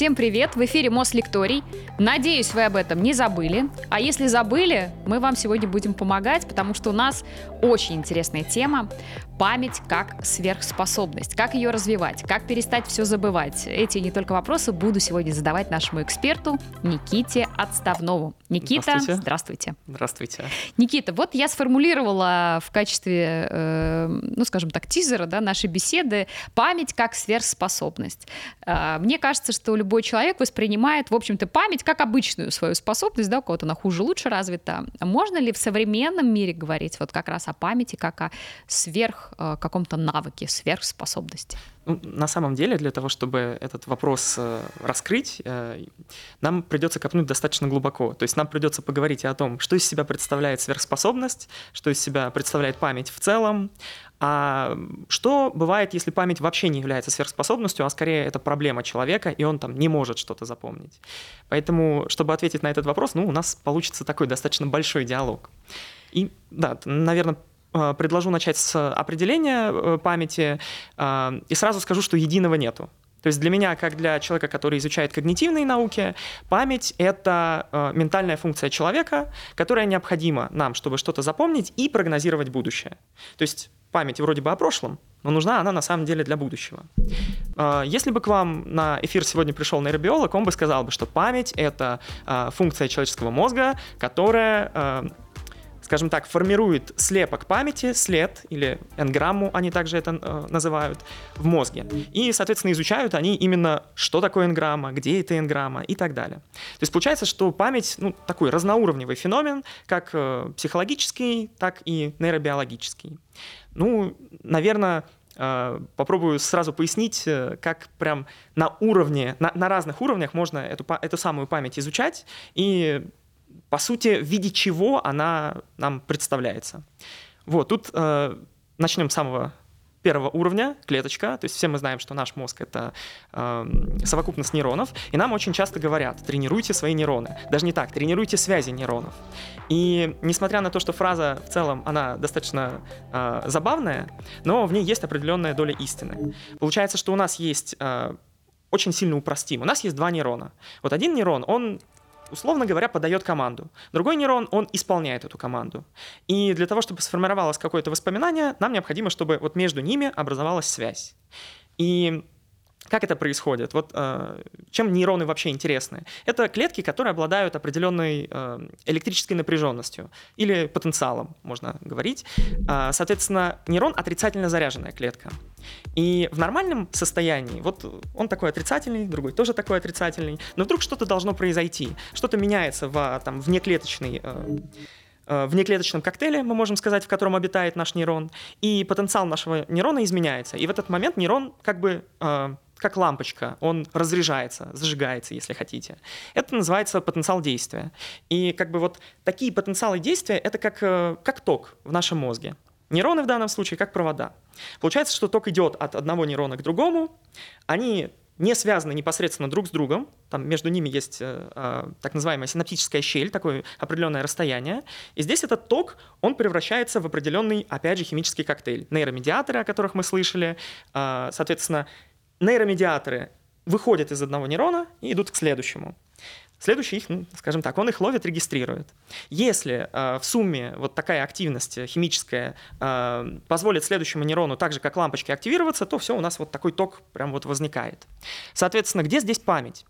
Всем привет! В эфире Мос Лекторий. Надеюсь, вы об этом не забыли. А если забыли, мы вам сегодня будем помогать, потому что у нас очень интересная тема память как сверхспособность. Как ее развивать? Как перестать все забывать? Эти не только вопросы буду сегодня задавать нашему эксперту Никите Отставнову. Никита, здравствуйте. Здравствуйте. здравствуйте. Никита, вот я сформулировала в качестве, э, ну, скажем так, тизера да, нашей беседы память как сверхспособность. Э, мне кажется, что любой человек воспринимает, в общем-то, память как обычную свою способность, да, у кого-то она хуже, лучше развита. Можно ли в современном мире говорить вот как раз о памяти как о сверх Э, каком-то навыке, сверхспособности? Ну, на самом деле, для того, чтобы этот вопрос э, раскрыть, э, нам придется копнуть достаточно глубоко. То есть нам придется поговорить о том, что из себя представляет сверхспособность, что из себя представляет память в целом, а что бывает, если память вообще не является сверхспособностью, а скорее это проблема человека, и он там не может что-то запомнить. Поэтому, чтобы ответить на этот вопрос, ну, у нас получится такой достаточно большой диалог. И да, наверное, предложу начать с определения э, памяти э, и сразу скажу, что единого нету. То есть для меня, как для человека, который изучает когнитивные науки, память — это ментальная функция человека, которая необходима нам, чтобы что-то запомнить и прогнозировать будущее. То есть память вроде бы о прошлом, но нужна она на самом деле для будущего. Если бы к вам на эфир сегодня пришел нейробиолог, он бы сказал бы, что память — это функция человеческого мозга, которая скажем так, формирует слепок памяти, след или энграмму, они также это э, называют, в мозге. И, соответственно, изучают они именно, что такое энграмма, где это энграмма и так далее. То есть получается, что память, ну, такой разноуровневый феномен, как э, психологический, так и нейробиологический. Ну, наверное, э, попробую сразу пояснить, э, как прям на уровне, на, на разных уровнях можно эту, эту самую память изучать и по сути, в виде чего она нам представляется. Вот, тут э, начнем с самого первого уровня, клеточка, то есть все мы знаем, что наш мозг — это э, совокупность нейронов, и нам очень часто говорят, тренируйте свои нейроны. Даже не так, тренируйте связи нейронов. И несмотря на то, что фраза в целом, она достаточно э, забавная, но в ней есть определенная доля истины. Получается, что у нас есть э, очень сильно упростим. У нас есть два нейрона. Вот один нейрон, он условно говоря, подает команду. Другой нейрон, он исполняет эту команду. И для того, чтобы сформировалось какое-то воспоминание, нам необходимо, чтобы вот между ними образовалась связь. И как это происходит? Вот э, чем нейроны вообще интересны? Это клетки, которые обладают определенной э, электрической напряженностью или потенциалом, можно говорить. Э, соответственно, нейрон отрицательно заряженная клетка. И в нормальном состоянии, вот он такой отрицательный, другой тоже такой отрицательный, но вдруг что-то должно произойти, что-то меняется в там, внеклеточной внеклеточном коктейле, мы можем сказать, в котором обитает наш нейрон, и потенциал нашего нейрона изменяется. И в этот момент нейрон как бы э, как лампочка, он разряжается, зажигается, если хотите. Это называется потенциал действия. И как бы вот такие потенциалы действия — это как, э, как ток в нашем мозге. Нейроны в данном случае как провода. Получается, что ток идет от одного нейрона к другому, они не связаны непосредственно друг с другом, там между ними есть э, э, так называемая синаптическая щель, такое определенное расстояние, и здесь этот ток, он превращается в определенный, опять же, химический коктейль. Нейромедиаторы, о которых мы слышали, э, соответственно, нейромедиаторы выходят из одного нейрона и идут к следующему. Следующий их, ну, скажем так, он их ловит, регистрирует. Если э, в сумме вот такая активность химическая э, позволит следующему нейрону так же, как лампочки, активироваться, то все, у нас вот такой ток прям вот возникает. Соответственно, где здесь память?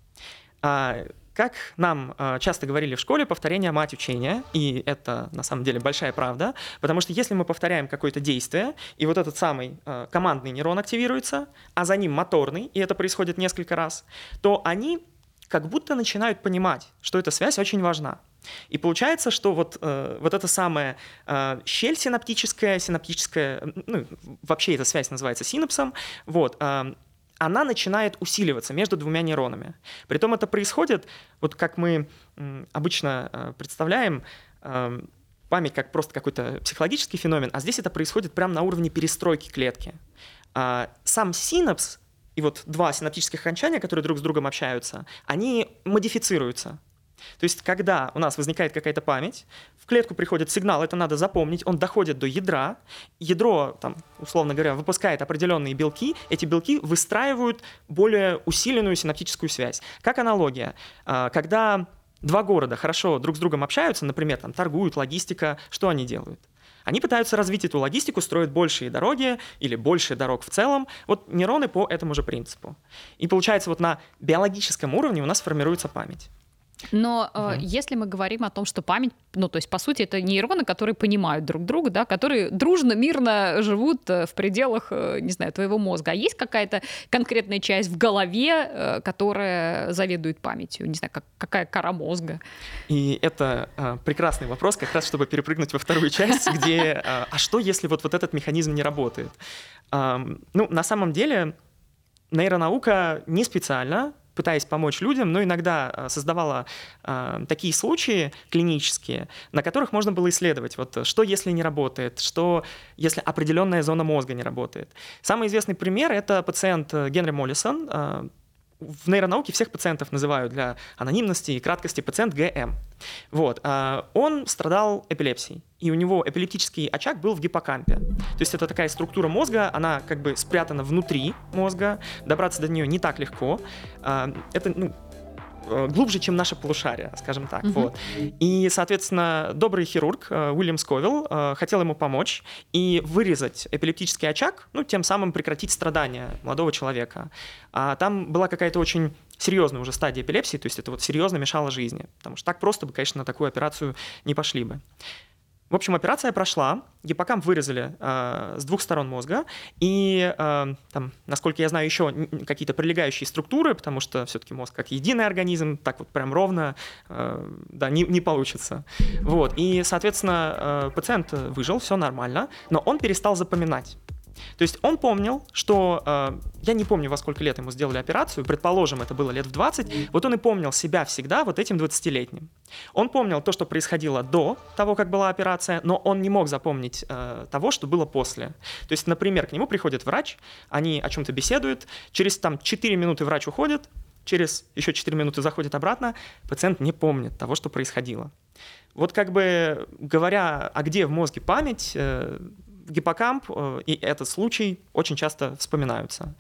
А, как нам э, часто говорили в школе, повторение мать учения, и это на самом деле большая правда, потому что если мы повторяем какое-то действие, и вот этот самый э, командный нейрон активируется, а за ним моторный, и это происходит несколько раз, то они как будто начинают понимать, что эта связь очень важна. И получается, что вот, э, вот эта самая э, щель синаптическая, синаптическая, ну, вообще эта связь называется синапсом, вот, э, она начинает усиливаться между двумя нейронами. Притом это происходит, вот как мы обычно э, представляем, э, память как просто какой-то психологический феномен, а здесь это происходит прямо на уровне перестройки клетки. А сам синапс и вот два синаптических окончания, которые друг с другом общаются, они модифицируются. То есть, когда у нас возникает какая-то память, в клетку приходит сигнал, это надо запомнить, он доходит до ядра, ядро, там, условно говоря, выпускает определенные белки, эти белки выстраивают более усиленную синаптическую связь. Как аналогия, а, когда два города хорошо друг с другом общаются, например, там, торгуют, логистика, что они делают? Они пытаются развить эту логистику, строят большие дороги или больше дорог в целом. Вот нейроны по этому же принципу. И получается, вот на биологическом уровне у нас формируется память. Но угу. э, если мы говорим о том, что память, ну, то есть, по сути, это нейроны, которые понимают друг друга, да, которые дружно, мирно живут э, в пределах, э, не знаю, твоего мозга. А есть какая-то конкретная часть в голове, э, которая заведует памятью? Не знаю, как, какая кора мозга? И это э, прекрасный вопрос, как раз чтобы перепрыгнуть во вторую часть, где, э, а что, если вот, вот этот механизм не работает? Э, ну, на самом деле, нейронаука не специально пытаясь помочь людям, но иногда а, создавала э, такие случаи клинические, на которых можно было исследовать, вот что если не работает, что если определенная зона мозга не работает. Самый известный пример — это пациент э, Генри Моллисон, э, в нейронауке всех пациентов называют для анонимности и краткости пациент ГМ. Вот. А, он страдал эпилепсией, и у него эпилептический очаг был в гиппокампе. То есть это такая структура мозга, она как бы спрятана внутри мозга, добраться до нее не так легко. А, это, ну, глубже, чем наше полушарие, скажем так. Угу. Вот. И, соответственно, добрый хирург э, Уильям Сковилл э, хотел ему помочь и вырезать эпилептический очаг, ну, тем самым прекратить страдания молодого человека. А там была какая-то очень серьезная уже стадия эпилепсии, то есть это вот серьезно мешало жизни, потому что так просто бы, конечно, на такую операцию не пошли бы. В общем, операция прошла, гиппокамп вырезали э, с двух сторон мозга, и, э, там, насколько я знаю, еще какие-то прилегающие структуры, потому что все-таки мозг как единый организм, так вот прям ровно, э, да, не, не получится. Вот, и, соответственно, э, пациент выжил, все нормально, но он перестал запоминать. То есть он помнил, что, э, я не помню, во сколько лет ему сделали операцию, предположим, это было лет в 20, вот он и помнил себя всегда вот этим 20-летним. Он помнил то, что происходило до того, как была операция, но он не мог запомнить э, того, что было после. То есть, например, к нему приходит врач, они о чем-то беседуют, через там 4 минуты врач уходит, через еще 4 минуты заходит обратно, пациент не помнит того, что происходило. Вот как бы говоря, а где в мозге память, э, гиппокамп э, и этот случай очень часто вспоминаются.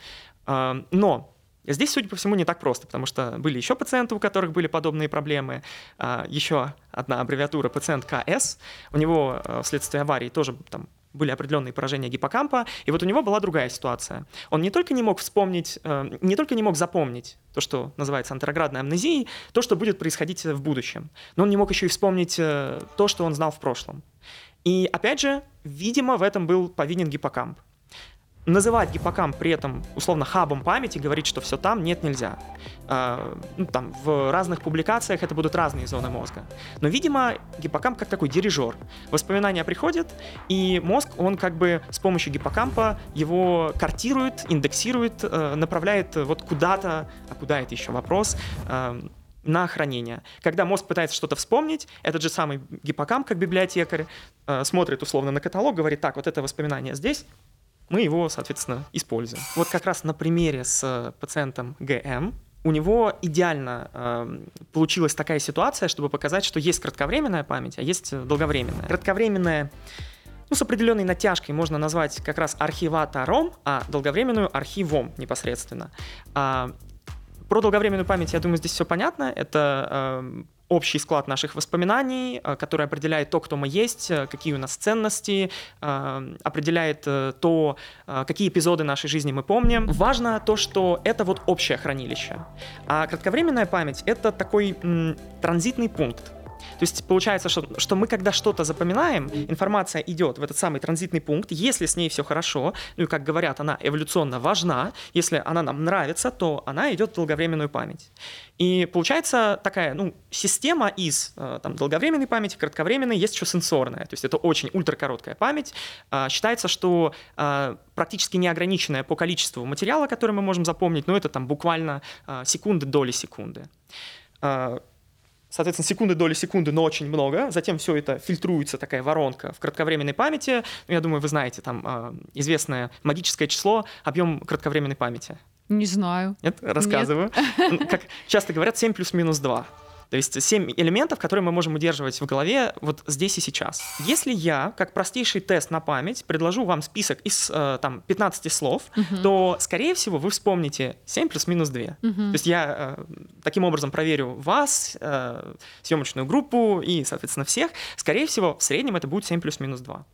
Э, но Здесь, судя по всему, не так просто, потому что были еще пациенты, у которых были подобные проблемы. Э, еще одна аббревиатура пациент КС. У него вследствие аварии тоже там были определенные поражения гиппокампа, и вот у него была другая ситуация. Он не только не мог вспомнить, не только не мог запомнить то, что называется антероградной амнезией, то, что будет происходить в будущем, но он не мог еще и вспомнить то, что он знал в прошлом. И опять же, видимо, в этом был повинен гиппокамп. Называть гиппокамп при этом условно хабом памяти, говорить, что все там, нет, нельзя. Э, ну, там, в разных публикациях это будут разные зоны мозга. Но, видимо, гиппокамп как такой дирижер. Воспоминания приходят, и мозг, он как бы с помощью гиппокампа его картирует, индексирует, э, направляет вот куда-то, а куда это еще вопрос, э, на хранение. Когда мозг пытается что-то вспомнить, этот же самый гиппокамп, как библиотекарь, э, смотрит условно на каталог, говорит, так, вот это воспоминание здесь, мы его, соответственно, используем. Вот как раз на примере с э, пациентом ГМ у него идеально э, получилась такая ситуация, чтобы показать, что есть кратковременная память, а есть долговременная. Кратковременная ну, с определенной натяжкой можно назвать как раз архиватором, а долговременную архивом непосредственно. А, про долговременную память, я думаю, здесь все понятно. Это э, общий склад наших воспоминаний, э, который определяет то, кто мы есть, э, какие у нас ценности, э, определяет э, то, какие эпизоды нашей жизни мы помним. Важно то, что это вот общее хранилище. А кратковременная память — это такой м, транзитный пункт. То есть получается, что, что мы когда что-то запоминаем, информация идет в этот самый транзитный пункт, если с ней все хорошо, ну и как говорят, она эволюционно важна, если она нам нравится, то она идет в долговременную память. И получается такая ну, система из э, там, долговременной памяти, кратковременной, есть еще сенсорная. То есть это очень ультракороткая память. А, считается, что а, практически неограниченная по количеству материала, который мы можем запомнить, но это там буквально а, секунды, доли секунды соответственно, секунды, доли секунды, но очень много. Затем все это фильтруется, такая воронка в кратковременной памяти. Ну, я думаю, вы знаете, там э, известное магическое число, объем кратковременной памяти. Не знаю. Нет? Рассказываю. Нет. Как часто говорят, 7 плюс-минус 2. То есть 7 элементов, которые мы можем удерживать в голове вот здесь и сейчас. Если я, как простейший тест на память, предложу вам список из э, там 15 слов, угу. то, скорее всего, вы вспомните 7 плюс-минус 2. Угу. То есть я э, таким образом проверю вас, э, съемочную группу и, соответственно, всех. Скорее всего, в среднем это будет 7 плюс-минус 2.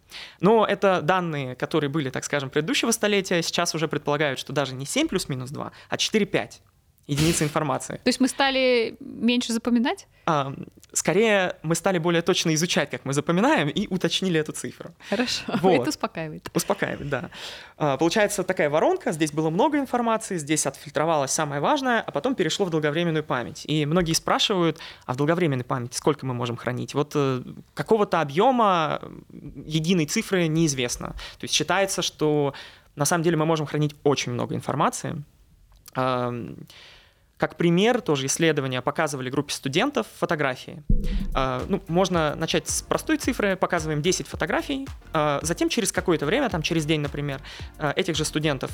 Но это данные, которые были, так скажем, предыдущего столетия, сейчас уже предполагают, что даже не 7 плюс-минус 2, а 4-5 единицы информации. То есть мы стали меньше запоминать? А, скорее, мы стали более точно изучать, как мы запоминаем, и уточнили эту цифру. Хорошо, вот. это успокаивает. Успокаивает, да. А, получается такая воронка, здесь было много информации, здесь отфильтровалось самое важное, а потом перешло в долговременную память. И многие спрашивают, а в долговременной памяти сколько мы можем хранить? Вот э, какого-то объема единой цифры неизвестно. То есть считается, что на самом деле мы можем хранить очень много информации, как пример, тоже исследования показывали группе студентов фотографии. А, ну, можно начать с простой цифры, показываем 10 фотографий, а, затем через какое-то время, там через день, например, а, этих же студентов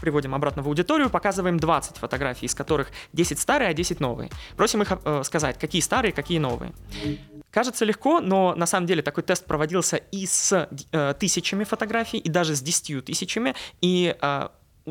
приводим обратно в аудиторию, показываем 20 фотографий, из которых 10 старые, а 10 новые. Просим их сказать, какие старые, какие новые. Кажется легко, но на самом деле такой тест проводился и с э, тысячами фотографий, и даже с десятью тысячами, и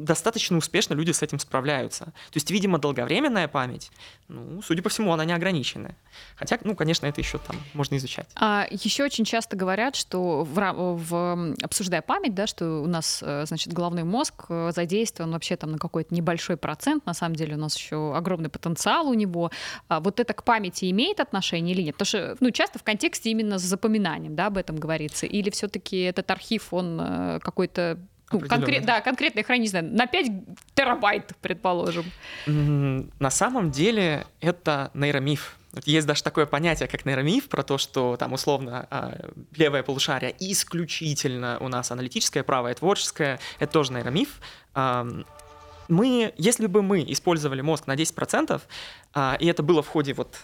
достаточно успешно люди с этим справляются. То есть, видимо, долговременная память, ну, судя по всему, она не ограниченная. Хотя, ну, конечно, это еще там можно изучать. А еще очень часто говорят, что в, в, обсуждая память, да, что у нас, э, значит, головной мозг э, задействован вообще там на какой-то небольшой процент, на самом деле у нас еще огромный потенциал у него. А вот это к памяти имеет отношение или нет? Потому что, ну, часто в контексте именно с запоминанием, да, об этом говорится. Или все-таки этот архив, он э, какой-то конкрет, да, конкретное хранение на 5 терабайт, предположим. На самом деле это нейромиф. Есть даже такое понятие, как нейромиф, про то, что там условно а, левое полушарие исключительно у нас аналитическое, правое творческое. Это тоже нейромиф. Мы, если бы мы использовали мозг на 10%, а, и это было в ходе вот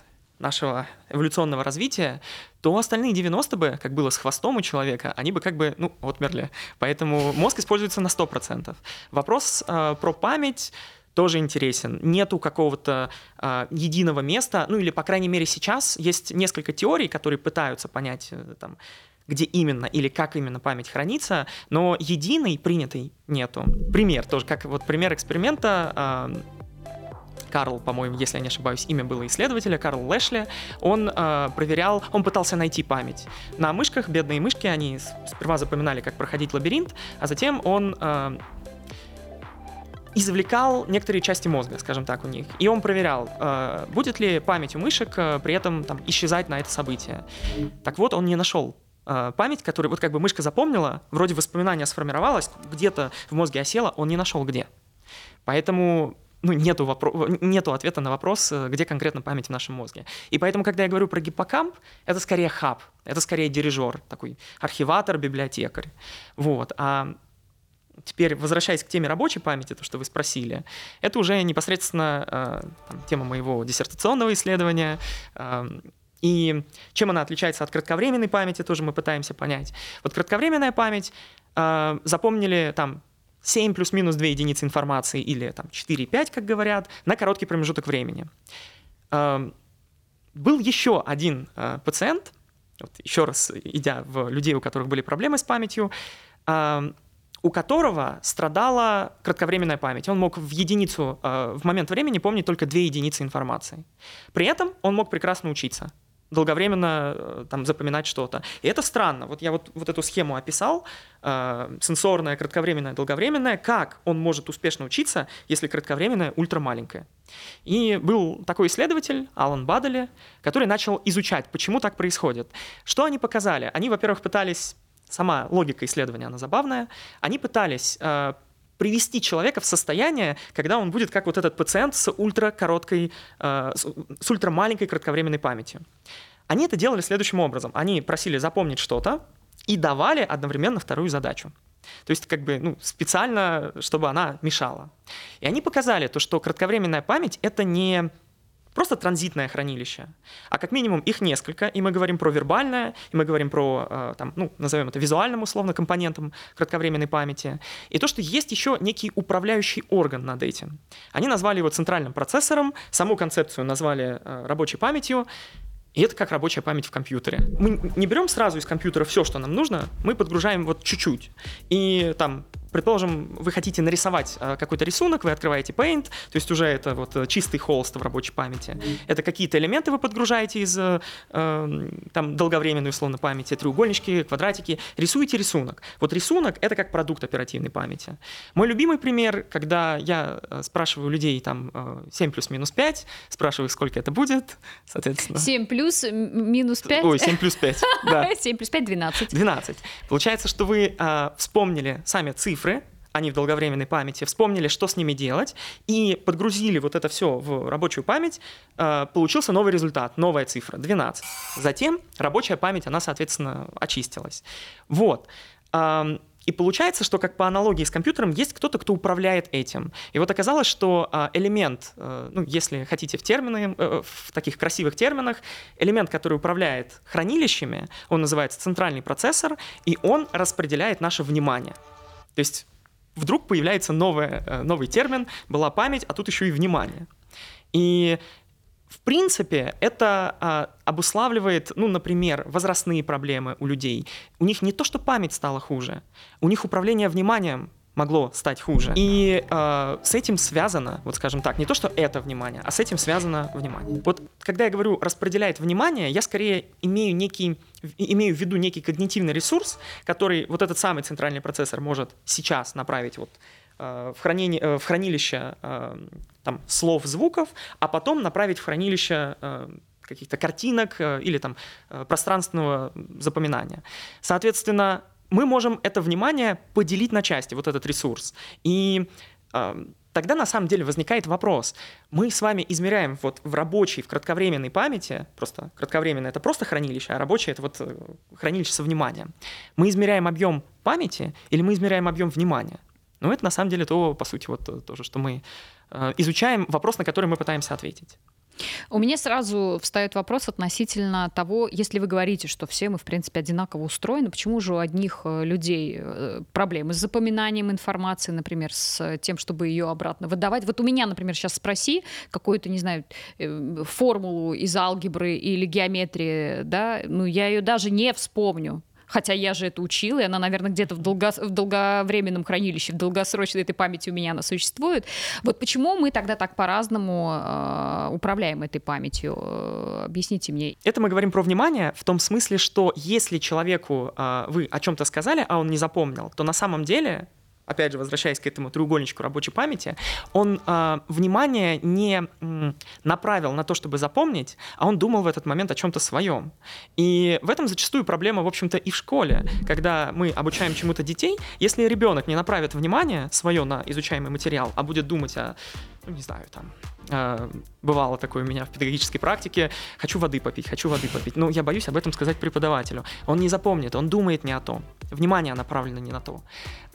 нашего эволюционного развития, то остальные 90 бы, как было с хвостом у человека, они бы как бы, ну, отмерли. Поэтому мозг используется на 100%. Вопрос э, про память тоже интересен. Нету какого-то э, единого места, ну или, по крайней мере, сейчас есть несколько теорий, которые пытаются понять, э, там, где именно или как именно память хранится, но единой принятой нету. Пример тоже, как вот пример эксперимента э, Карл, по-моему, если я не ошибаюсь, имя было исследователя, Карл Лэшли, он э, проверял, он пытался найти память. На мышках, бедные мышки, они сперва запоминали, как проходить лабиринт, а затем он э, извлекал некоторые части мозга, скажем так, у них. И он проверял, э, будет ли память у мышек э, при этом там, исчезать на это событие. Так вот, он не нашел э, память, которую вот как бы мышка запомнила, вроде воспоминания сформировалось, где-то в мозге осела, он не нашел где. Поэтому ну, нету, вопро- нету ответа на вопрос, э, где конкретно память в нашем мозге. И поэтому, когда я говорю про гиппокамп, это скорее хаб, это скорее дирижер, такой архиватор, библиотекарь. Вот. А теперь, возвращаясь к теме рабочей памяти, то, что вы спросили, это уже непосредственно э, там, тема моего диссертационного исследования. Э, и чем она отличается от кратковременной памяти, тоже мы пытаемся понять. Вот кратковременная память, э, запомнили там 7 плюс-минус 2 единицы информации или там 4-5, как говорят, на короткий промежуток времени. Эм, был еще один э, пациент, вот еще раз идя в людей, у которых были проблемы с памятью, эм, у которого страдала кратковременная память. Он мог в единицу, э, в момент времени помнить только две единицы информации. При этом он мог прекрасно учиться долговременно э, там, запоминать что-то. И это странно. Вот я вот, вот эту схему описал, э, сенсорная, кратковременная, долговременная, как он может успешно учиться, если кратковременная ультрамаленькая. И был такой исследователь, Алан Бадели, который начал изучать, почему так происходит. Что они показали? Они, во-первых, пытались, сама логика исследования, она забавная, они пытались э, привести человека в состояние, когда он будет как вот этот пациент с ультракороткой, э, с ультрамаленькой кратковременной памятью. Они это делали следующим образом. Они просили запомнить что-то и давали одновременно вторую задачу. То есть как бы ну, специально, чтобы она мешала. И они показали то, что кратковременная память — это не просто транзитное хранилище, а как минимум их несколько, и мы говорим про вербальное, и мы говорим про, э, там, ну, назовем это визуальным условно компонентом кратковременной памяти, и то, что есть еще некий управляющий орган над этим. Они назвали его центральным процессором, саму концепцию назвали э, рабочей памятью, и это как рабочая память в компьютере. Мы не берем сразу из компьютера все, что нам нужно, мы подгружаем вот чуть-чуть. И там Предположим, вы хотите нарисовать э, какой-то рисунок, вы открываете Paint, то есть уже это вот э, чистый холст в рабочей памяти. Это какие-то элементы вы подгружаете из э, эм, там долговременной условно памяти, треугольнички, квадратики, рисуете рисунок. Вот рисунок — это как продукт оперативной памяти. Мой любимый пример, когда я спрашиваю людей там 7 плюс минус 5, спрашиваю, сколько это будет, соответственно. 7 плюс минус 5? Ой, 7 плюс 5, да. 7 плюс 5 — 12. 12. Получается, что вы вспомнили сами цифры, цифры, они в долговременной памяти, вспомнили, что с ними делать, и подгрузили вот это все в рабочую память, э, получился новый результат, новая цифра, 12. Затем рабочая память, она, соответственно, очистилась. Вот. И получается, что как по аналогии с компьютером есть кто-то, кто управляет этим. И вот оказалось, что а, элемент, э, ну, если хотите в термины, э, в таких красивых терминах, элемент, который управляет хранилищами, он называется центральный процессор, и он распределяет наше внимание. То есть вдруг появляется новое, э, новый термин, была память, а тут еще и внимание. И в принципе, это а, обуславливает, ну, например, возрастные проблемы у людей. У них не то, что память стала хуже, у них управление вниманием могло стать хуже. И э, с этим связано, вот скажем так, не то, что это внимание, а с этим связано внимание. Вот когда я говорю распределяет внимание, я скорее имею некий, имею в виду некий когнитивный ресурс, который вот этот самый центральный процессор может сейчас направить вот э, в, хранение, э, в хранилище э, там, слов, звуков, а потом направить в хранилище каких-то картинок или там пространственного запоминания. Соответственно, мы можем это внимание поделить на части, вот этот ресурс. И э, тогда на самом деле возникает вопрос. Мы с вами измеряем вот в рабочей, в кратковременной памяти, просто кратковременное это просто хранилище, а рабочее это вот э, хранилище со вниманием. Мы измеряем объем памяти или мы измеряем объем внимания? Ну, это на самом деле то, по сути, вот э, то, что мы э, изучаем, вопрос, на который мы пытаемся ответить. У меня сразу встает вопрос относительно того, если вы говорите, что все мы, в принципе, одинаково устроены, почему же у одних э, людей э, проблемы с запоминанием информации, например, с тем, чтобы ее обратно выдавать? Вот у меня, например, сейчас спроси какую-то, не знаю, э, формулу из алгебры или геометрии, да, ну я ее даже не вспомню хотя я же это учила, и она, наверное, где-то в, долго, в долговременном хранилище, в долгосрочной этой памяти у меня она существует. Вот почему мы тогда так по-разному э, управляем этой памятью? Э, объясните мне. Это мы говорим про внимание в том смысле, что если человеку э, вы о чем-то сказали, а он не запомнил, то на самом деле опять же, возвращаясь к этому треугольничку рабочей памяти, он э, внимание не м, направил на то, чтобы запомнить, а он думал в этот момент о чем-то своем. И в этом зачастую проблема, в общем-то, и в школе, когда мы обучаем чему-то детей, если ребенок не направит внимание свое на изучаемый материал, а будет думать о, ну, не знаю, там, бывало такое у меня в педагогической практике, хочу воды попить, хочу воды попить. Но я боюсь об этом сказать преподавателю. Он не запомнит, он думает не о том. Внимание направлено не на то.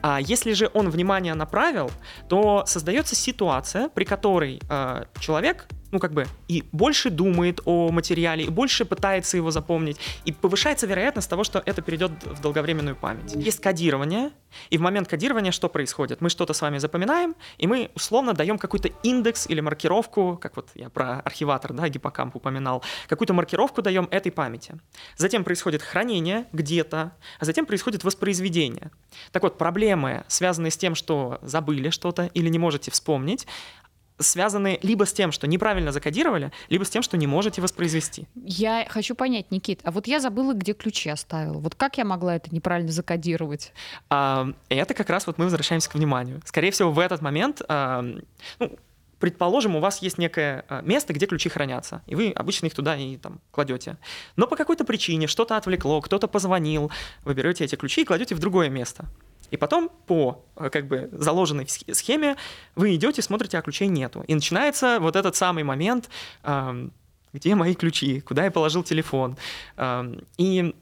А если же он внимание направил, то создается ситуация, при которой э, человек ну, как бы, и больше думает о материале, и больше пытается его запомнить, и повышается вероятность того, что это перейдет в долговременную память. Есть кодирование, и в момент кодирования что происходит? Мы что-то с вами запоминаем, и мы условно даем какой-то индекс или маркировку, как вот я про архиватор, да, гиппокамп упоминал, какую-то маркировку даем этой памяти. Затем происходит хранение где-то, а затем происходит воспроизведение. Так вот, проблемы, связанные с тем, что забыли что-то или не можете вспомнить, связаны либо с тем, что неправильно закодировали, либо с тем, что не можете воспроизвести. Я хочу понять, Никит, а вот я забыла, где ключи оставила. Вот как я могла это неправильно закодировать? А, это как раз вот мы возвращаемся к вниманию. Скорее всего, в этот момент, а, ну, предположим, у вас есть некое а, место, где ключи хранятся, и вы обычно их туда и там кладете. Но по какой-то причине что-то отвлекло, кто-то позвонил, вы берете эти ключи и кладете в другое место. И потом по э, как бы заложенной схеме вы идете, смотрите, а ключей нету. И начинается вот этот самый момент, где мои ключи, куда я положил телефон. И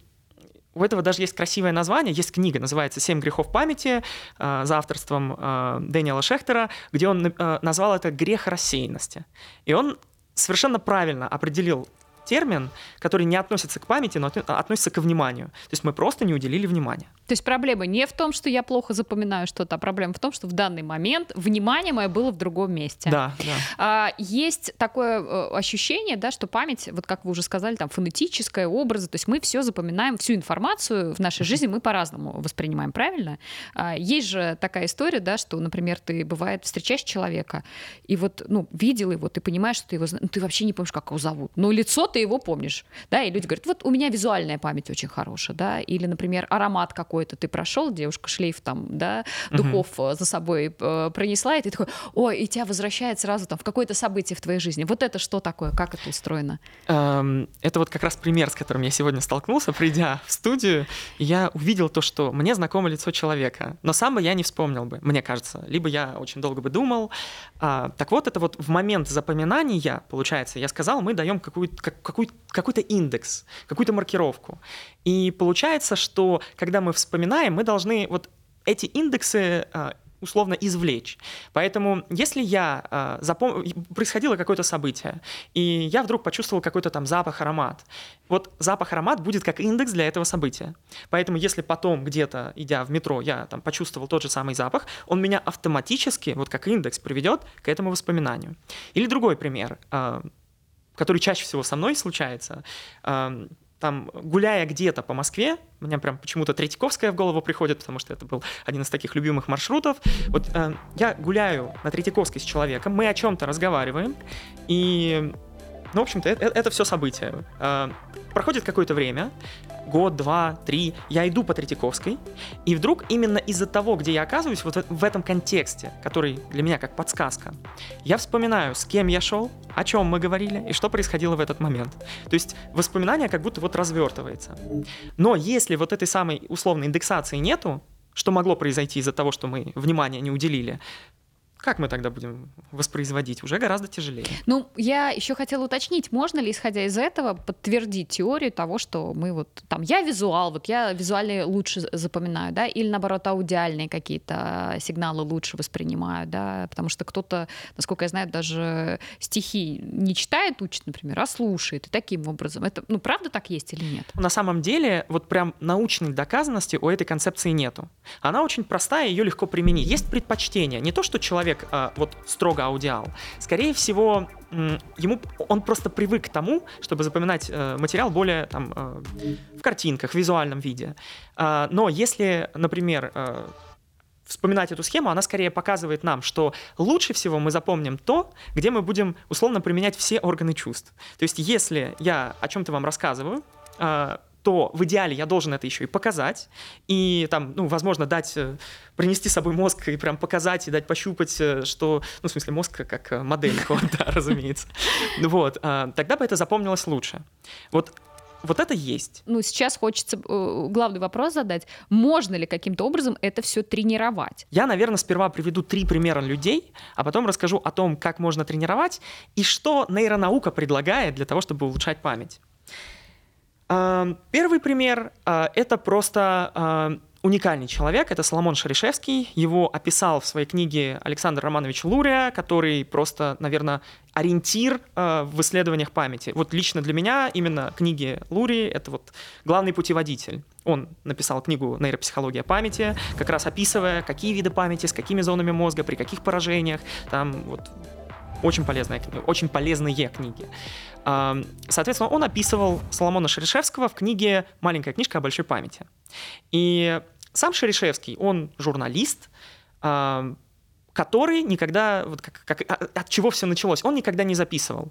у этого даже есть красивое название, есть книга, называется «Семь грехов памяти» э, за авторством э, Дэниела Шехтера, где он назвал это «грех рассеянности». И он совершенно правильно определил термин, который не относится к памяти, но относится к вниманию. То есть мы просто не уделили внимания. То есть проблема не в том, что я плохо запоминаю что-то, а проблема в том, что в данный момент внимание мое было в другом месте. Да, да. А, есть такое э, ощущение, да, что память, вот как вы уже сказали, там фонетическая, образы, то есть мы все запоминаем, всю информацию в нашей жизни мы по-разному воспринимаем, правильно? А, есть же такая история, да, что, например, ты бывает встречаешь человека, и вот, ну, видел его, ты понимаешь, что ты его, ну, ты вообще не помнишь, как его зовут, но лицо ты его помнишь, да, и люди говорят, вот у меня визуальная память очень хорошая, да, или, например, аромат какой какой-то ты прошел, девушка шлейф там, да, духов угу. за собой э, пронесла, и ты такой, ой, и тебя возвращает сразу там в какое-то событие в твоей жизни. Вот это что такое? Как это устроено? Эм, это вот как раз пример, с которым я сегодня столкнулся, придя в студию. Я увидел то, что мне знакомо лицо человека, но сам бы я не вспомнил бы, мне кажется. Либо я очень долго бы думал. А, так вот, это вот в момент запоминания, получается, я сказал, мы даем какую-то, какой, какой-то индекс, какую-то маркировку. И получается, что когда мы вспоминаем, мы должны вот эти индексы а, условно извлечь. Поэтому, если я э, запом... происходило какое-то событие, и я вдруг почувствовал какой-то там запах, аромат, вот запах, аромат будет как индекс для этого события. Поэтому, если потом где-то, идя в метро, я там почувствовал тот же самый запах, он меня автоматически, вот как индекс, приведет к этому воспоминанию. Или другой пример, э, который чаще всего со мной случается. Э, там, гуляя где-то по Москве, мне прям почему-то Третьяковская в голову приходит, потому что это был один из таких любимых маршрутов. Вот э, я гуляю на Третьяковской с человеком, мы о чем-то разговариваем, и ну, в общем-то, это, это все событие. А, проходит какое-то время, год, два, три, я иду по Третьяковской, и вдруг именно из-за того, где я оказываюсь, вот в этом контексте, который для меня как подсказка, я вспоминаю, с кем я шел, о чем мы говорили и что происходило в этот момент. То есть воспоминание как будто вот развертывается. Но если вот этой самой условной индексации нету, что могло произойти из-за того, что мы внимания не уделили, как мы тогда будем воспроизводить? Уже гораздо тяжелее. Ну, я еще хотела уточнить, можно ли, исходя из этого, подтвердить теорию того, что мы вот там, я визуал, вот я визуальные лучше запоминаю, да, или наоборот аудиальные какие-то сигналы лучше воспринимаю, да, потому что кто-то, насколько я знаю, даже стихи не читает, учит, например, а слушает, и таким образом. Это, ну, правда так есть или нет? На самом деле, вот прям научной доказанности у этой концепции нету. Она очень простая, ее легко применить. Есть предпочтение. Не то, что человек человек а, вот строго аудиал, скорее всего, ему он просто привык к тому, чтобы запоминать э, материал более там э, в картинках, в визуальном виде. Э, но если, например, э, вспоминать эту схему, она скорее показывает нам, что лучше всего мы запомним то, где мы будем условно применять все органы чувств. То есть, если я о чем-то вам рассказываю, то в идеале я должен это еще и показать, и там, ну, возможно, дать, э, принести с собой мозг и прям показать, и дать пощупать, э, что, ну, в смысле, мозг как э, модельку, да, разумеется. Вот, а, тогда бы это запомнилось лучше. Вот вот это есть. Ну, сейчас хочется э, главный вопрос задать. Можно ли каким-то образом это все тренировать? Я, наверное, сперва приведу три примера людей, а потом расскажу о том, как можно тренировать и что нейронаука предлагает для того, чтобы улучшать память. Первый пример а, — это просто а, уникальный человек, это Соломон Шаришевский. Его описал в своей книге Александр Романович Лурия, который просто, наверное, ориентир э, в исследованиях памяти. Вот лично для меня именно книги Лурии — это вот главный путеводитель. Он написал книгу «Нейропсихология памяти», как раз описывая, какие виды памяти, с какими зонами мозга, при каких поражениях. Там вот очень книга, очень полезные книги. Соответственно, он описывал Соломона Шерешевского в книге «Маленькая книжка о большой памяти». И сам Шерешевский, он журналист, который никогда, вот как, как, а, от чего все началось, он никогда не записывал.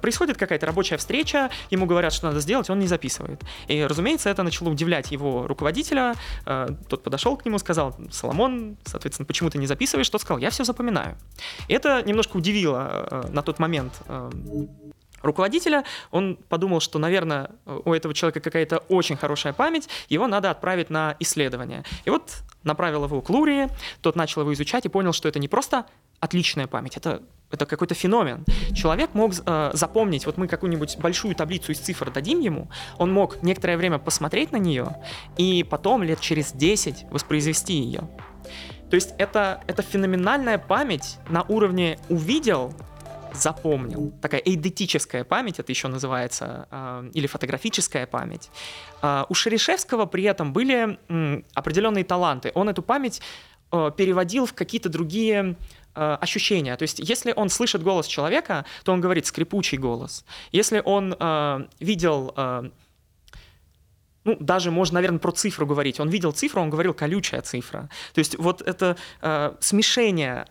происходит какая-то рабочая встреча, ему говорят, что надо сделать, он не записывает. И, разумеется, это начало удивлять его руководителя. тот подошел к нему, сказал, Соломон, соответственно, почему ты не записываешь? Тот сказал, я все запоминаю. И это немножко удивило на тот момент руководителя, он подумал, что, наверное, у этого человека какая-то очень хорошая память, его надо отправить на исследование. И вот направил его к Лурии, тот начал его изучать и понял, что это не просто отличная память, это это какой-то феномен. Человек мог э, запомнить, вот мы какую-нибудь большую таблицу из цифр дадим ему, он мог некоторое время посмотреть на нее и потом лет через 10 воспроизвести ее. То есть это, это феноменальная память на уровне увидел, запомнил. Такая эйдетическая память, это еще называется, э, или фотографическая память. Э, у Шерешевского при этом были определенные таланты. Он эту память э, переводил в какие-то другие ощущения. То есть, если он слышит голос человека, то он говорит скрипучий голос. Если он видел ну, даже можно, наверное, про цифру говорить. Он видел цифру, он говорил колючая цифра. То есть вот это э, смешение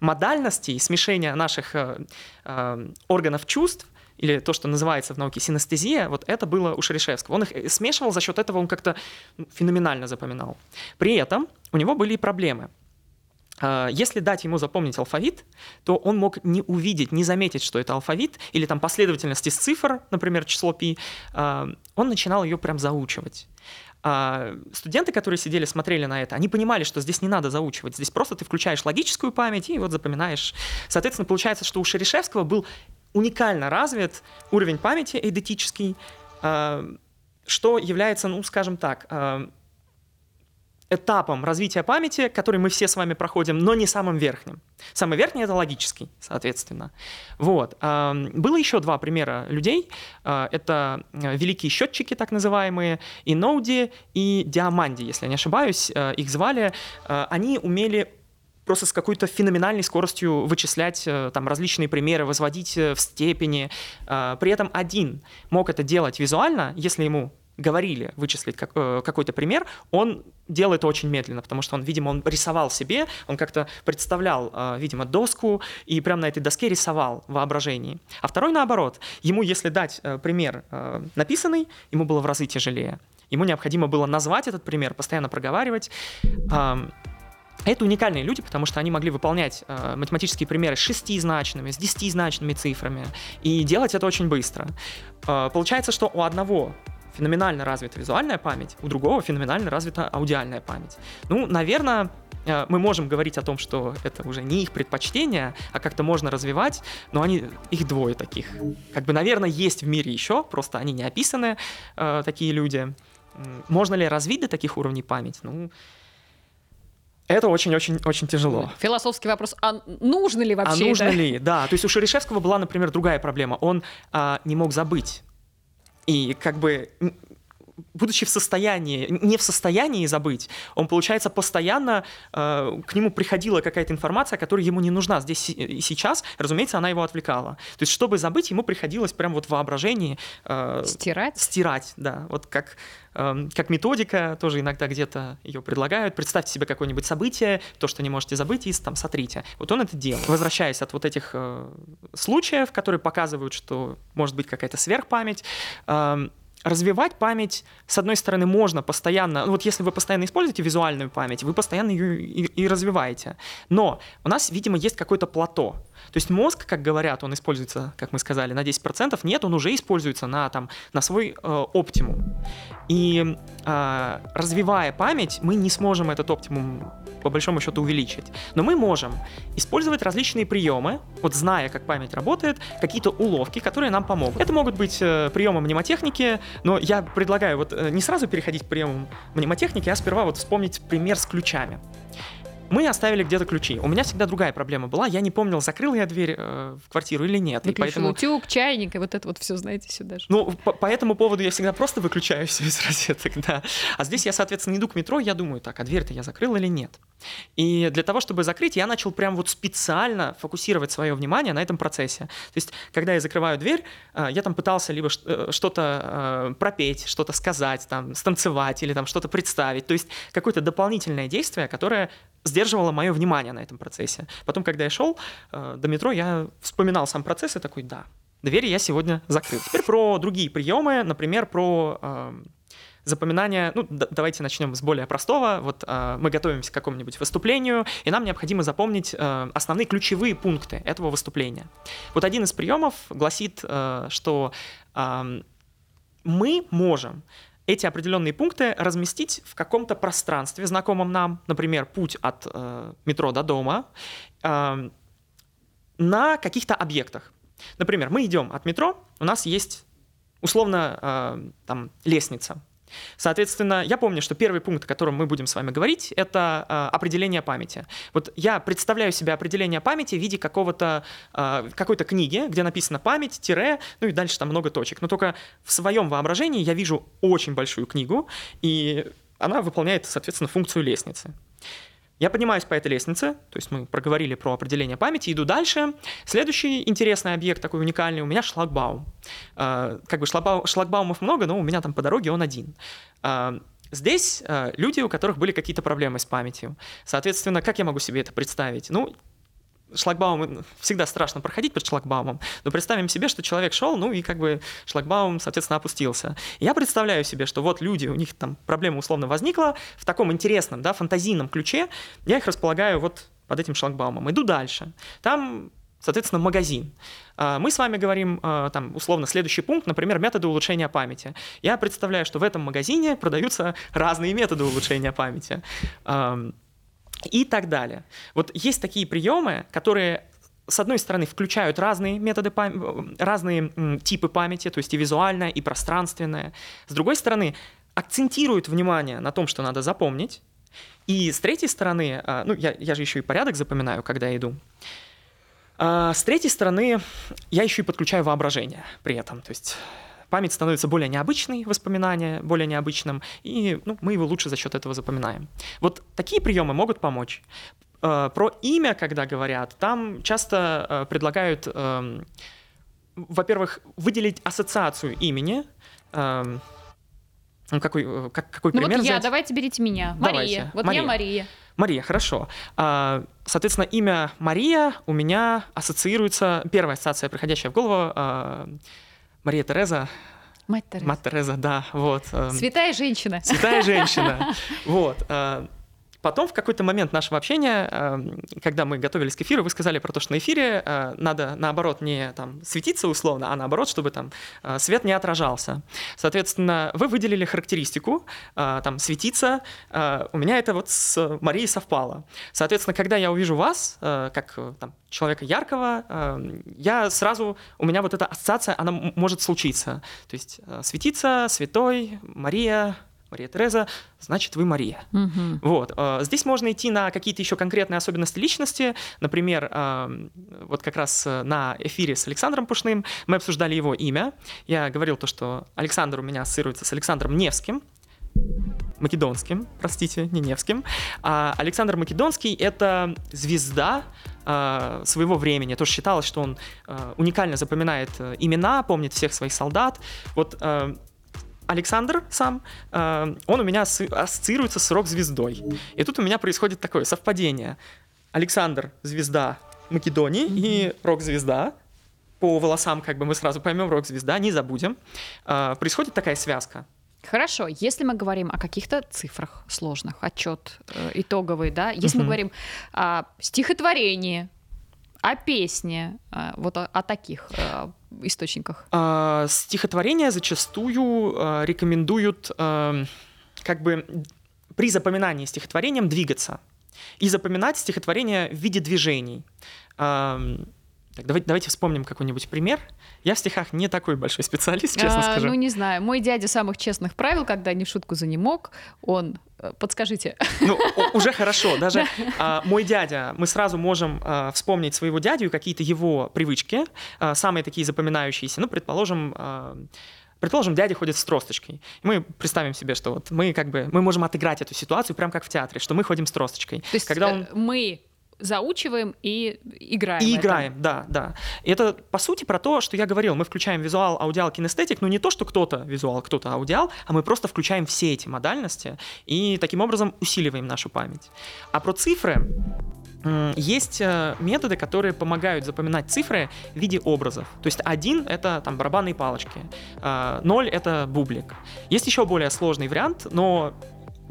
модальностей, смешение наших э, э, органов чувств, или то, что называется в науке синестезия, вот это было у Шерешевского. Он их э, смешивал, за счет этого он как-то ну, феноменально запоминал. При этом у него были и проблемы. Если дать ему запомнить алфавит, то он мог не увидеть, не заметить, что это алфавит, или там последовательность из цифр, например, число пи, он начинал ее прям заучивать. А студенты, которые сидели, смотрели на это, они понимали, что здесь не надо заучивать, здесь просто ты включаешь логическую память и вот запоминаешь. Соответственно, получается, что у Шерешевского был уникально развит уровень памяти эйдетический, что является, ну, скажем так, этапом развития памяти, который мы все с вами проходим, но не самым верхним. Самый верхний — это логический, соответственно. Вот. Было еще два примера людей. А, это э, великие счетчики, так называемые, и Ноуди, и Диаманди, если я не ошибаюсь, э, их звали. Э, они умели просто с какой-то феноменальной скоростью вычислять там различные примеры, возводить в степени. При этом один мог это делать визуально, если ему говорили вычислить как, э, какой-то пример, он делал это очень медленно, потому что он, видимо, он рисовал себе, он как-то представлял, э, видимо, доску и прямо на этой доске рисовал воображение. А второй наоборот, ему, если дать э, пример э, написанный, ему было в разы тяжелее. Ему необходимо было назвать этот пример, постоянно проговаривать. Э, это уникальные люди, потому что они могли выполнять э, математические примеры с шестизначными, с десятизначными цифрами и делать это очень быстро. Э, получается, что у одного феноменально развита визуальная память, у другого феноменально развита аудиальная память. Ну, наверное, э, мы можем говорить о том, что это уже не их предпочтение, а как-то можно развивать, но они, их двое таких. Как бы, наверное, есть в мире еще, просто они не описаны, э, такие люди. Можно ли развить до таких уровней память? Ну, это очень-очень-очень тяжело. Философский вопрос, а нужно ли вообще А нужно это? ли, да. То есть у Шерешевского была, например, другая проблема. Он а, не мог забыть и как бы будучи в состоянии, не в состоянии забыть, он, получается, постоянно э, к нему приходила какая-то информация, которая ему не нужна здесь и сейчас, разумеется, она его отвлекала. То есть, чтобы забыть, ему приходилось прям вот в воображении... Э, стирать? Стирать, да. Вот как, э, как методика, тоже иногда где-то ее предлагают. Представьте себе какое-нибудь событие, то, что не можете забыть, и там сотрите. Вот он это делал. Возвращаясь от вот этих э, случаев, которые показывают, что может быть какая-то сверхпамять, э, развивать память, с одной стороны, можно постоянно, ну вот если вы постоянно используете визуальную память, вы постоянно ее и, и развиваете. Но у нас, видимо, есть какое-то плато. То есть мозг, как говорят, он используется, как мы сказали, на 10%, нет, он уже используется на, там, на свой э, оптимум. И э, развивая память, мы не сможем этот оптимум по большому счету увеличить. Но мы можем использовать различные приемы, вот зная, как память работает, какие-то уловки, которые нам помогут. Это могут быть э, приемы мнемотехники, но я предлагаю вот э, не сразу переходить к приемам мнемотехники, а сперва вот вспомнить пример с ключами мы оставили где-то ключи. У меня всегда другая проблема была. Я не помнил, закрыл я дверь э, в квартиру или нет. Выключил и поэтому... утюг, чайник, и вот это вот все, знаете, сюда же. Ну, по, по этому поводу я всегда просто выключаю все из розеток, да. А здесь я, соответственно, иду к метро, я думаю, так, а дверь-то я закрыл или нет? И для того, чтобы закрыть, я начал прям вот специально фокусировать свое внимание на этом процессе. То есть, когда я закрываю дверь, э, я там пытался либо э, что-то э, пропеть, что-то сказать, там, станцевать или там что-то представить. То есть, какое-то дополнительное действие, которое сдерживало мое внимание на этом процессе. Потом, когда я шел э, до метро, я вспоминал сам процесс и такой, да, двери я сегодня закрыл. Теперь про другие приемы, например, про э, запоминание. Ну, д- давайте начнем с более простого. Вот э, мы готовимся к какому-нибудь выступлению, и нам необходимо запомнить э, основные ключевые пункты этого выступления. Вот один из приемов гласит, э, что э, мы можем эти определенные пункты разместить в каком-то пространстве, знакомом нам, например, путь от э, метро до дома, э, на каких-то объектах. Например, мы идем от метро, у нас есть условно э, там лестница. Соответственно, я помню, что первый пункт, о котором мы будем с вами говорить, это э, определение памяти. Вот я представляю себе определение памяти в виде какого-то, э, какой-то книги, где написано память, тире, ну и дальше там много точек. Но только в своем воображении я вижу очень большую книгу, и она выполняет, соответственно, функцию лестницы. Я поднимаюсь по этой лестнице, то есть мы проговорили про определение памяти, иду дальше. Следующий интересный объект, такой уникальный, у меня шлагбаум. Э, как бы шлагбаумов много, но у меня там по дороге он один. Э, здесь э, люди, у которых были какие-то проблемы с памятью. Соответственно, как я могу себе это представить? Ну, шлагбаум всегда страшно проходить под шлагбаумом, но представим себе, что человек шел, ну и как бы шлагбаум, соответственно, опустился. Я представляю себе, что вот люди, у них там проблема условно возникла, в таком интересном, да, фантазийном ключе, я их располагаю вот под этим шлагбаумом. Иду дальше. Там соответственно, магазин. А, мы с вами говорим, а, там, условно, следующий пункт, например, методы улучшения памяти. Я представляю, что в этом магазине продаются разные методы улучшения памяти и так далее. Вот есть такие приемы, которые с одной стороны, включают разные методы, пам... разные типы памяти, то есть и визуальная, и пространственная. С другой стороны, акцентируют внимание на том, что надо запомнить. И с третьей стороны, а, ну, я, я же еще и порядок запоминаю, когда я иду. А, с третьей стороны, я еще и подключаю воображение при этом. То есть память становится более необычной, воспоминания более необычным, и ну, мы его лучше за счет этого запоминаем. Вот такие приемы могут помочь. Э, про имя, когда говорят, там часто э, предлагают, эм, во-первых, выделить ассоциацию имени, эм, ну, какой, э, как, какой ну пример вот я, взять? давайте берите меня. Мария. Давайте. Вот Мария. я Мария. Мария, хорошо. Соответственно, имя Мария у меня ассоциируется, первая ассоциация, приходящая в голову, Мария Тереза. Мать Тереза. Мать Тереза, да, вот. Эм, святая женщина. Святая женщина, вот. Потом в какой-то момент нашего общения, эм, когда мы готовились к эфиру, вы сказали про то, что на эфире э, надо, наоборот, не там, светиться условно, а наоборот, чтобы там э, свет не отражался. Соответственно, вы выделили характеристику, э, там, светиться. У меня это вот с Марией совпало. Соответственно, когда я увижу вас, как там, человека яркого, я сразу, у меня вот эта ассоциация, она может случиться. То есть светиться, святой, Мария, Мария Тереза, значит, вы Мария. Угу. Вот. Э, здесь можно идти на какие-то еще конкретные особенности личности. Например, э, вот как раз э, на эфире с Александром Пушным мы обсуждали его имя. Я говорил то, что Александр у меня ассоциируется с Александром Невским, Македонским, простите, не Невским. А Александр Македонский — это звезда э, своего времени. Тоже считалось, что он уникально запоминает э, имена, помнит всех своих солдат. Вот э, Александр сам, э, он у меня ассоциируется с рок-звездой. И тут у меня происходит такое совпадение. Александр — звезда Македонии mm-hmm. и рок-звезда. По волосам как бы мы сразу поймем рок-звезда, не забудем. Э, происходит такая связка. Хорошо, если мы говорим о каких-то цифрах сложных, отчет э, итоговый, да, если uh-huh. мы говорим о стихотворении, о песне, э, вот о, о таких э, источниках? А, стихотворения зачастую а, рекомендуют а, как бы при запоминании стихотворением двигаться и запоминать стихотворение в виде движений. Так, давайте, давайте вспомним какой-нибудь пример. Я в стихах не такой большой специалист, честно а, скажу. Ну, не знаю. Мой дядя самых честных правил, когда не шутку за не мог, он... Э, подскажите. Ну, уже хорошо. Даже а, мой дядя, мы сразу можем а, вспомнить своего дядю и какие-то его привычки, а, самые такие запоминающиеся. Ну, предположим... А, Предположим, дядя ходит с тросточкой. И мы представим себе, что вот мы как бы мы можем отыграть эту ситуацию прям как в театре, что мы ходим с тросточкой. То есть когда он... мы заучиваем и играем. И это. играем, да, да. И это, по сути, про то, что я говорил. Мы включаем визуал, аудиал, кинестетик, но не то, что кто-то визуал, кто-то аудиал, а мы просто включаем все эти модальности и таким образом усиливаем нашу память. А про цифры есть э, методы, которые помогают запоминать цифры в виде образов. То есть один — это там барабанные палочки, э, ноль — это бублик. Есть еще более сложный вариант, но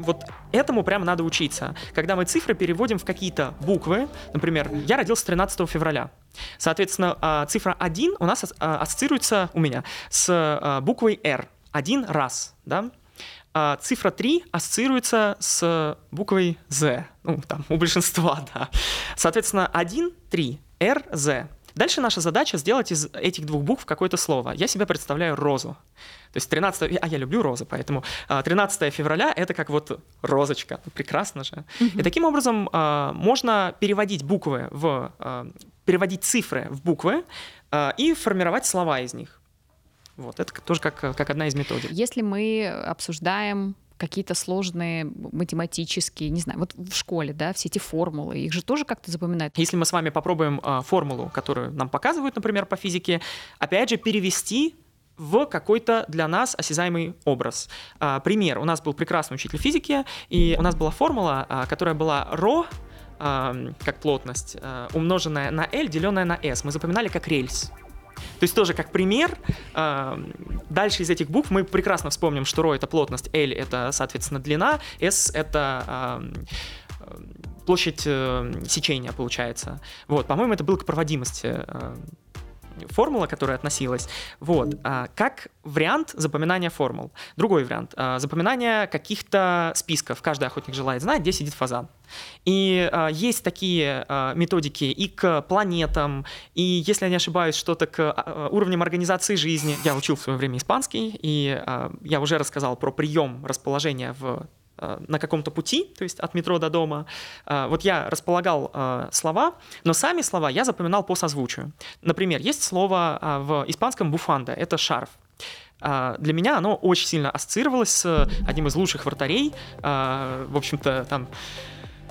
вот этому прямо надо учиться. Когда мы цифры переводим в какие-то буквы, например, я родился 13 февраля. Соответственно, а, цифра 1 у нас а, ассоциируется у меня с а, буквой R. Один раз, да? цифра 3 ассоциируется с буквой Z. Ну, там, у большинства, да. Соответственно, 1, 3, R, Z. Дальше наша задача сделать из этих двух букв какое-то слово. Я себя представляю розу. То есть 13... А я люблю розы, поэтому 13 а, февраля — это как вот розочка. Прекрасно же. И таким образом а, можно переводить буквы в... А, переводить цифры в буквы и формировать слова из них. Вот, это тоже как, как одна из методик. Если мы обсуждаем какие-то сложные математические, не знаю, вот в школе, да, все эти формулы, их же тоже как-то запоминают. Если мы с вами попробуем э, формулу, которую нам показывают, например, по физике, опять же, перевести в какой-то для нас осязаемый образ. А, пример. У нас был прекрасный учитель физики, и у нас была формула, а, которая была ρ, а, как плотность, а, умноженная на L, деленная на S. Мы запоминали как рельс. То есть тоже как пример, дальше из этих букв мы прекрасно вспомним, что ρ это плотность, L это, соответственно, длина, S это площадь э, сечения получается. Вот, по-моему, это было к проводимости э, формула, которая относилась. Вот. А, как вариант запоминания формул. Другой вариант. А, запоминание каких-то списков. Каждый охотник желает знать, где сидит фазан. И а, есть такие а, методики и к планетам, и, если я не ошибаюсь, что-то к а, уровням организации жизни. Я учил в свое время испанский, и а, я уже рассказал про прием расположения в на каком-то пути, то есть от метро до дома. Э, вот я располагал э, слова, но сами слова я запоминал по созвучию. Например, есть слово в испанском «буфанда» — это шарф. Для меня оно очень сильно ассоциировалось с одним из лучших вратарей, в общем-то, там,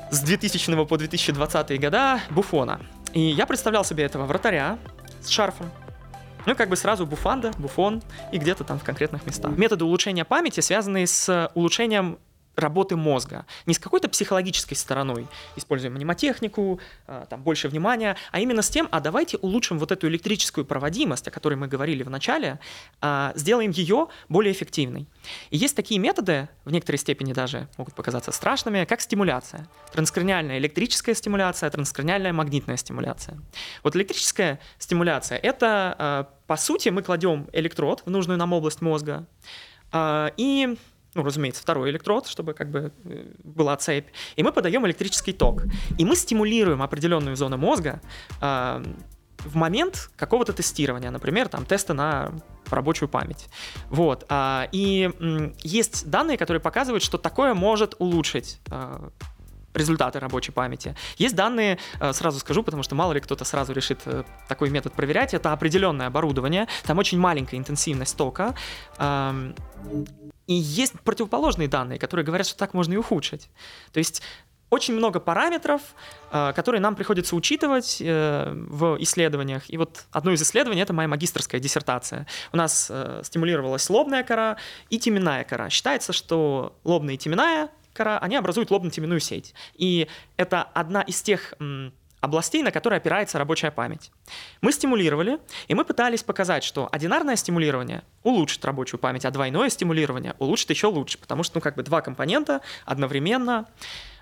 с 2000 по 2020 года Буфона. И я представлял себе этого вратаря с шарфом, ну, как бы сразу буфанда, буфон и где-то там в конкретных местах. Методы улучшения памяти связаны с улучшением работы мозга. Не с какой-то психологической стороной, используем мнемотехнику, а, там больше внимания, а именно с тем, а давайте улучшим вот эту электрическую проводимость, о которой мы говорили в начале, а, сделаем ее более эффективной. И есть такие методы, в некоторой степени даже могут показаться страшными, как стимуляция. Транскраниальная электрическая стимуляция, транскраниальная магнитная стимуляция. Вот электрическая стимуляция — это, а, по сути, мы кладем электрод в нужную нам область мозга, и ну, разумеется, второй электрод, чтобы как бы э, была цепь, и мы подаем электрический ток. И мы стимулируем определенную зону мозга э, в момент какого-то тестирования, например, там теста на рабочую память. Вот. Э, и э, есть данные, которые показывают, что такое может улучшить э, результаты рабочей памяти. Есть данные, э, сразу скажу, потому что мало ли кто-то сразу решит э, такой метод проверять, это определенное оборудование, там очень маленькая интенсивность тока, и есть противоположные данные, которые говорят, что так можно и ухудшить. То есть очень много параметров, э, которые нам приходится учитывать в исследованиях. И вот одно из исследований — это моя магистрская диссертация. У нас стимулировалась лобная кора и теменная кора. Считается, что лобная и теменная кора, они образуют лобно-теменную сеть. И это одна из тех областей, на которые опирается рабочая память. Мы стимулировали, и мы пытались показать, что одинарное стимулирование улучшит рабочую память, а двойное стимулирование улучшит еще лучше, потому что, ну, как бы два компонента одновременно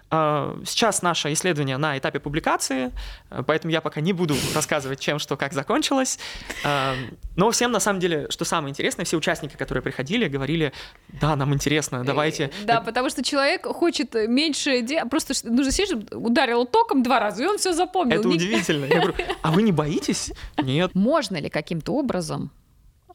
сейчас наше исследование на этапе публикации, э, поэтому я пока не буду рассказывать, чем, что, как закончилось. А, но всем, на самом деле, что самое интересное, все участники, которые приходили, говорили, да, нам интересно, давайте. Э, да, потому что человек хочет меньше, просто нужно сесть, ударил током два раза, и он все запомнил. Это удивительно. Я говорю, а вы не боитесь? Нет. Можно ли каким-то образом,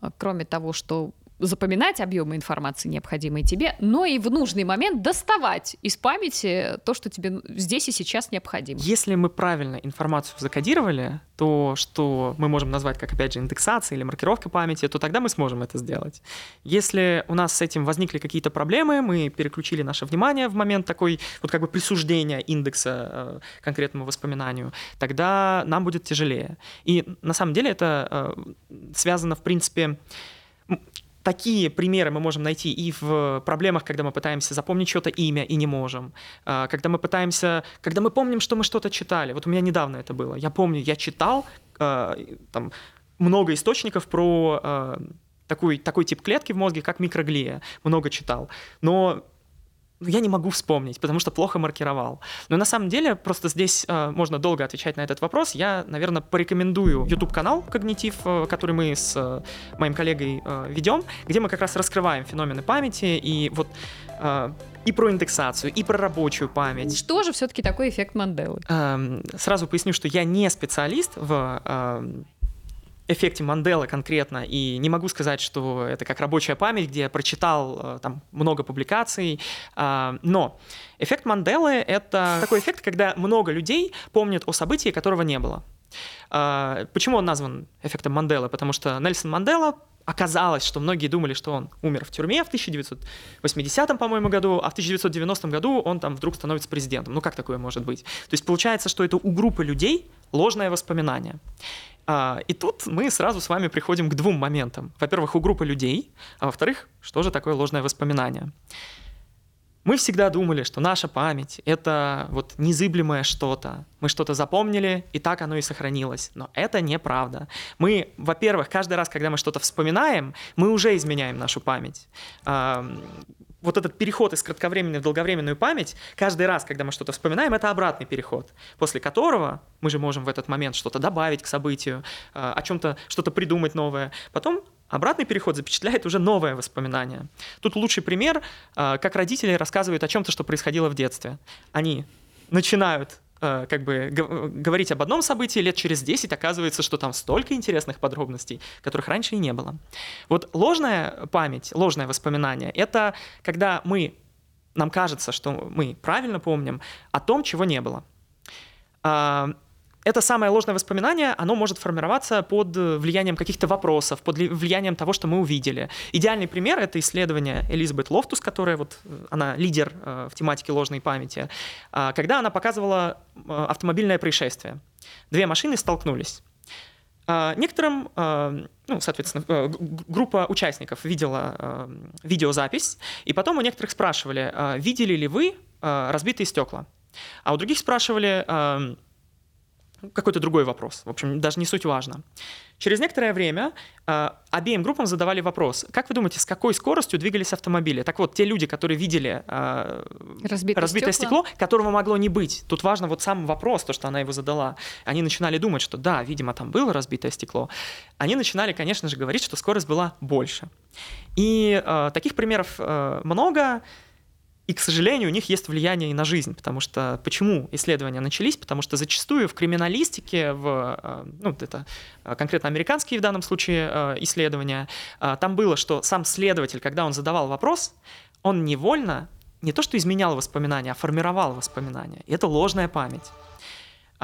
э, кроме того, что запоминать объемы информации, необходимые тебе, но и в нужный момент доставать из памяти то, что тебе здесь и сейчас необходимо. Если мы правильно информацию закодировали, то, что мы можем назвать как, опять же, индексация или маркировка памяти, то тогда мы сможем это сделать. Если у нас с этим возникли какие-то проблемы, мы переключили наше внимание в момент такой вот как бы присуждения индекса э, конкретному воспоминанию, тогда нам будет тяжелее. И на самом деле это э, связано, в принципе, такие примеры мы можем найти и в проблемах, когда мы пытаемся запомнить что-то имя и не можем, а, когда мы пытаемся, когда мы помним, что мы что-то читали. Вот у меня недавно это было. Я помню, я читал а, там много источников про а, такой, такой тип клетки в мозге, как микроглия. Много читал. Но я не могу вспомнить, потому что плохо маркировал. Но на самом деле просто здесь э, можно долго отвечать на этот вопрос. Я, наверное, порекомендую YouTube-канал «Когнитив», э, который мы с э, моим коллегой э, ведем, где мы как раз раскрываем феномены памяти и вот э, и про индексацию, и про рабочую память. Что же все-таки такой эффект Манделы? Эм, сразу поясню, что я не специалист в э, эффекте Манделы конкретно, и не могу сказать, что это как рабочая память, где я прочитал э, там много публикаций, а, но эффект Манделы — это такой эффект, когда много людей помнят о событии, которого не было. А, почему он назван эффектом Манделы? Потому что Нельсон Мандела оказалось, что многие думали, что он умер в тюрьме в 1980, по-моему, году, а в 1990 году он там вдруг становится президентом. Ну как такое может быть? То есть получается, что это у группы людей ложное воспоминание. А, и тут мы сразу с вами приходим к двум моментам. Во-первых, у группы людей, а во-вторых, что же такое ложное воспоминание? Мы всегда думали, что наша память — это вот незыблемое что-то. Мы что-то запомнили, и так оно и сохранилось. Но это неправда. Мы, во-первых, каждый раз, когда мы что-то вспоминаем, мы уже изменяем нашу память вот этот переход из кратковременной в долговременную память, каждый раз, когда мы что-то вспоминаем, это обратный переход, после которого мы же можем в этот момент что-то добавить к событию, э, о чем-то что-то придумать новое. Потом обратный переход запечатляет уже новое воспоминание. Тут лучший пример, э, как родители рассказывают о чем-то, что происходило в детстве. Они начинают как бы говорить об одном событии, лет через 10 оказывается, что там столько интересных подробностей, которых раньше и не было. Вот ложная память, ложное воспоминание — это когда мы, нам кажется, что мы правильно помним о том, чего не было. А, это самое ложное воспоминание, оно может формироваться под влиянием каких-то вопросов, под влиянием того, что мы увидели. Идеальный пример — это исследование Элизабет Лофтус, которая вот, э, она лидер э, в тематике ложной памяти, а, когда она показывала э, автомобильное происшествие. Две машины столкнулись. А, некоторым, ну, соответственно, группа участников видела видеозапись, и потом у некоторых спрашивали, видели ли вы разбитые стекла, а у других спрашивали, какой-то другой вопрос. В общем, даже не суть важно. Через некоторое время э, обеим группам задавали вопрос, как вы думаете, с какой скоростью двигались автомобили? Так вот, те люди, которые видели э, разбитое, разбитое стекло, которого могло не быть, тут важно вот сам вопрос, то, что она его задала, они начинали думать, что да, видимо, там было разбитое стекло, они начинали, конечно же, говорить, что скорость была больше. И э, таких примеров э, много. И, к сожалению, у них есть влияние и на жизнь, потому что почему исследования начались? Потому что зачастую в криминалистике, в, э, ну, это э, конкретно американские в данном случае э, исследования, там было, что сам следователь, когда он задавал вопрос, он невольно не то что изменял воспоминания, а формировал воспоминания. И это ложная память.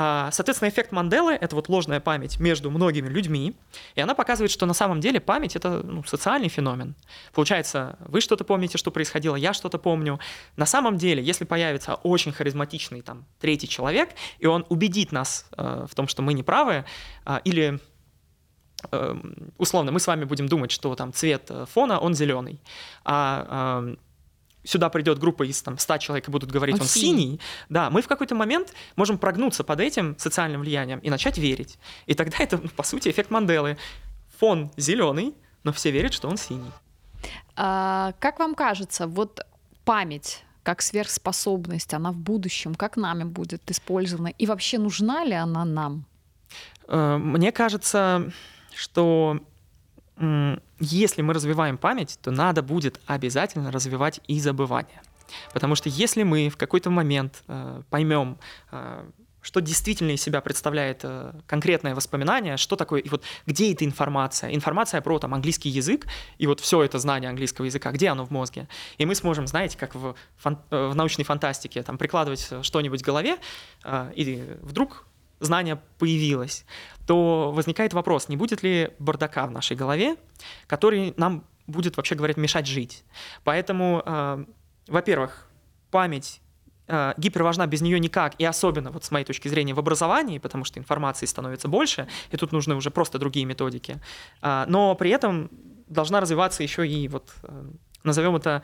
А, соответственно, эффект Манделы — это вот ложная память между многими людьми, и она показывает, что на самом деле память — это ну, социальный феномен. Получается, вы что-то помните, что происходило, я что-то помню. На самом деле, если появится очень харизматичный там третий человек, и он убедит нас э, в том, что мы не правы, э, или э, условно, мы с вами будем думать, что там цвет э, фона, он зеленый, а э, сюда придет группа из там, 100 человек и будут говорить, он, он синий. синий, да, мы в какой-то момент можем прогнуться под этим социальным влиянием и начать верить. И тогда это, ну, по сути, эффект Манделы. Фон зеленый, но все верят, что он синий. А, как вам кажется, вот память как сверхспособность, она в будущем, как нами будет использована? И вообще нужна ли она нам? Э, мне кажется, что если мы развиваем память, то надо будет обязательно развивать и забывание. Потому что если мы в какой-то момент э, поймем, э, что действительно из себя представляет э, конкретное воспоминание, что такое, и вот где эта информация, информация про там английский язык, и вот все это знание английского языка, где оно в мозге, и мы сможем, знаете, как в, фан- э, в научной фантастике, там прикладывать что-нибудь в голове, э, и вдруг знание появилось, то возникает вопрос, не будет ли бардака в нашей голове, который нам будет, вообще говоря, мешать жить. Поэтому, э, во-первых, память э, гиперважна, без нее никак, и особенно, вот с моей точки зрения, в образовании, потому что информации становится больше, и тут нужны уже просто другие методики. Э, но при этом должна развиваться еще и, вот, э, назовем это,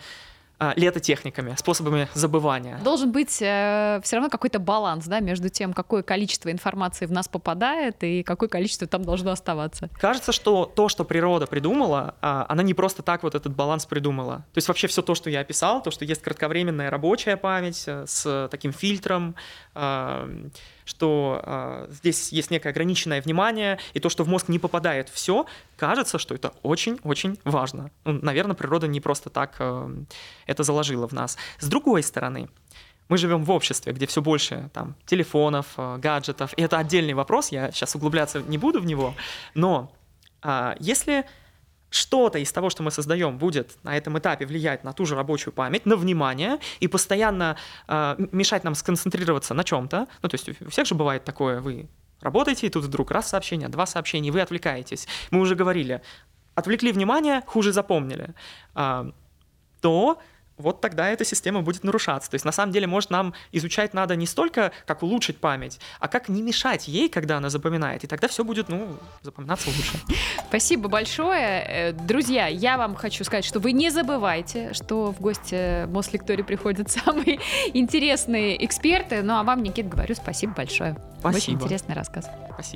летотехниками, способами забывания. Должен быть э, все равно какой-то баланс, да, между тем, какое количество информации в нас попадает и какое количество там должно оставаться. Кажется, что то, что природа придумала, а, она не просто так вот этот баланс придумала. То есть вообще все то, что я описал, то, что есть кратковременная рабочая память э, с таким фильтром, а, что э, здесь есть некое ограниченное внимание, и то, что в мозг не попадает все, кажется, что это очень-очень важно. Ну, наверное, природа не просто так э, это заложила в нас. С другой стороны, мы живем в обществе, где все больше там телефонов, э, гаджетов, и это отдельный вопрос, я сейчас углубляться не буду в него, но э, если что-то из того, что мы создаем, будет на этом этапе влиять на ту же рабочую память, на внимание и постоянно э, мешать нам сконцентрироваться на чем-то. Ну, то есть у всех же бывает такое, вы работаете, и тут вдруг раз сообщение, два сообщения, и вы отвлекаетесь. Мы уже говорили, отвлекли внимание, хуже запомнили. Э, то вот тогда эта система будет нарушаться. То есть на самом деле, может, нам изучать надо не столько, как улучшить память, а как не мешать ей, когда она запоминает. И тогда все будет, ну, запоминаться лучше. Спасибо большое. Э, друзья, я вам хочу сказать, что вы не забывайте, что в гости Мослектории приходят самые интересные эксперты. Ну, а вам, Никит, говорю спасибо большое. Спасибо. Очень интересный рассказ. Спасибо.